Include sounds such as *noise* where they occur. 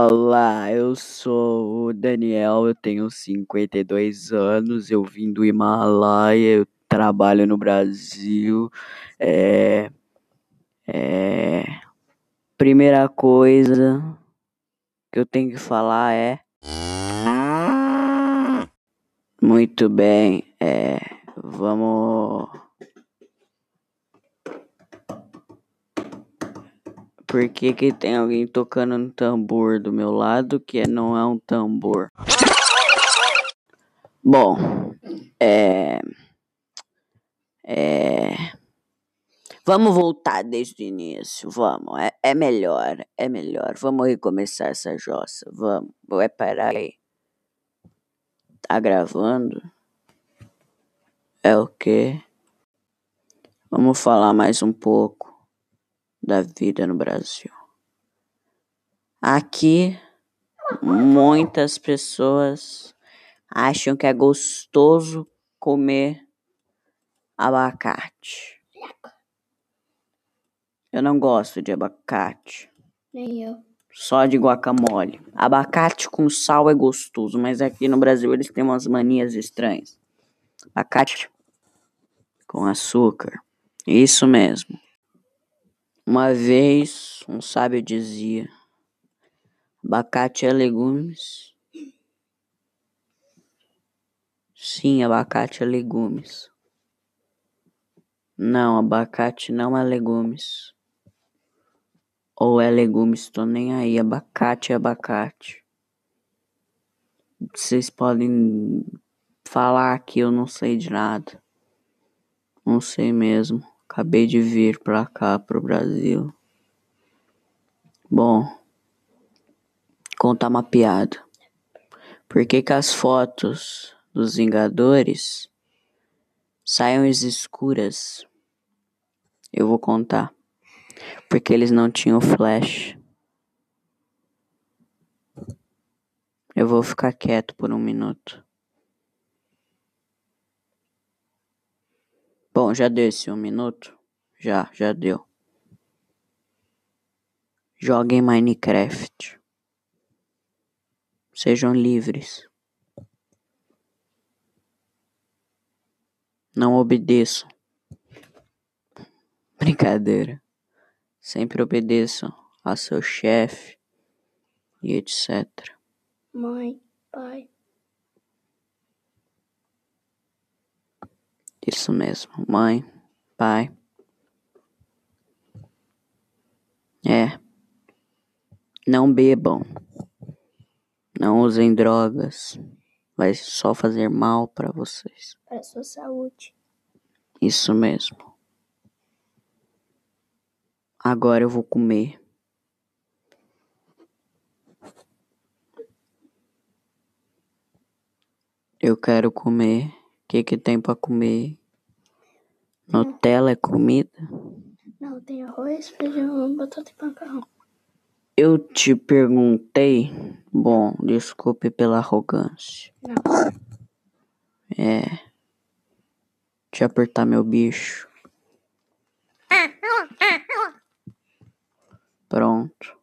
Olá, eu sou o Daniel, eu tenho 52 anos, eu vim do Himalaia, eu trabalho no Brasil. É, é, primeira coisa que eu tenho que falar é. Muito bem, é, vamos. Por que, que tem alguém tocando no tambor do meu lado que não é um tambor? Bom, é. É. Vamos voltar desde o início, vamos. É, é melhor, é melhor. Vamos recomeçar essa jossa, vamos. Vai parar aí. Tá gravando? É o quê? Vamos falar mais um pouco da vida no Brasil. Aqui, muitas pessoas acham que é gostoso comer abacate. Eu não gosto de abacate, Nem eu. só de guacamole. Abacate com sal é gostoso, mas aqui no Brasil eles têm umas manias estranhas. Abacate com açúcar. Isso mesmo. Uma vez, um sábio dizia: abacate é legumes. Sim, abacate é legumes. Não, abacate não é legumes. Ou é legumes, tô nem aí. Abacate é abacate. Vocês podem falar que eu não sei de nada. Não sei mesmo. Acabei de vir pra cá, pro Brasil. Bom, contar uma piada. Por que, que as fotos dos Vingadores saem escuras? Eu vou contar. Porque eles não tinham flash. Eu vou ficar quieto por um minuto. Bom, já deu esse um minuto? Já, já deu. Joguem Minecraft. Sejam livres. Não obedeçam. *laughs* Brincadeira. Sempre obedeçam a seu chefe e etc. Mãe, pai. Isso mesmo. Mãe, pai. É. Não bebam. Não usem drogas. Vai só fazer mal para vocês. Para sua saúde. Isso mesmo. Agora eu vou comer. Eu quero comer. O que que tem para comer? Nutella é comida? Não, tem arroz, feijão, batata e macarrão. Eu te perguntei. Bom, desculpe pela arrogância. Não. É. Deixa eu apertar meu bicho. Pronto.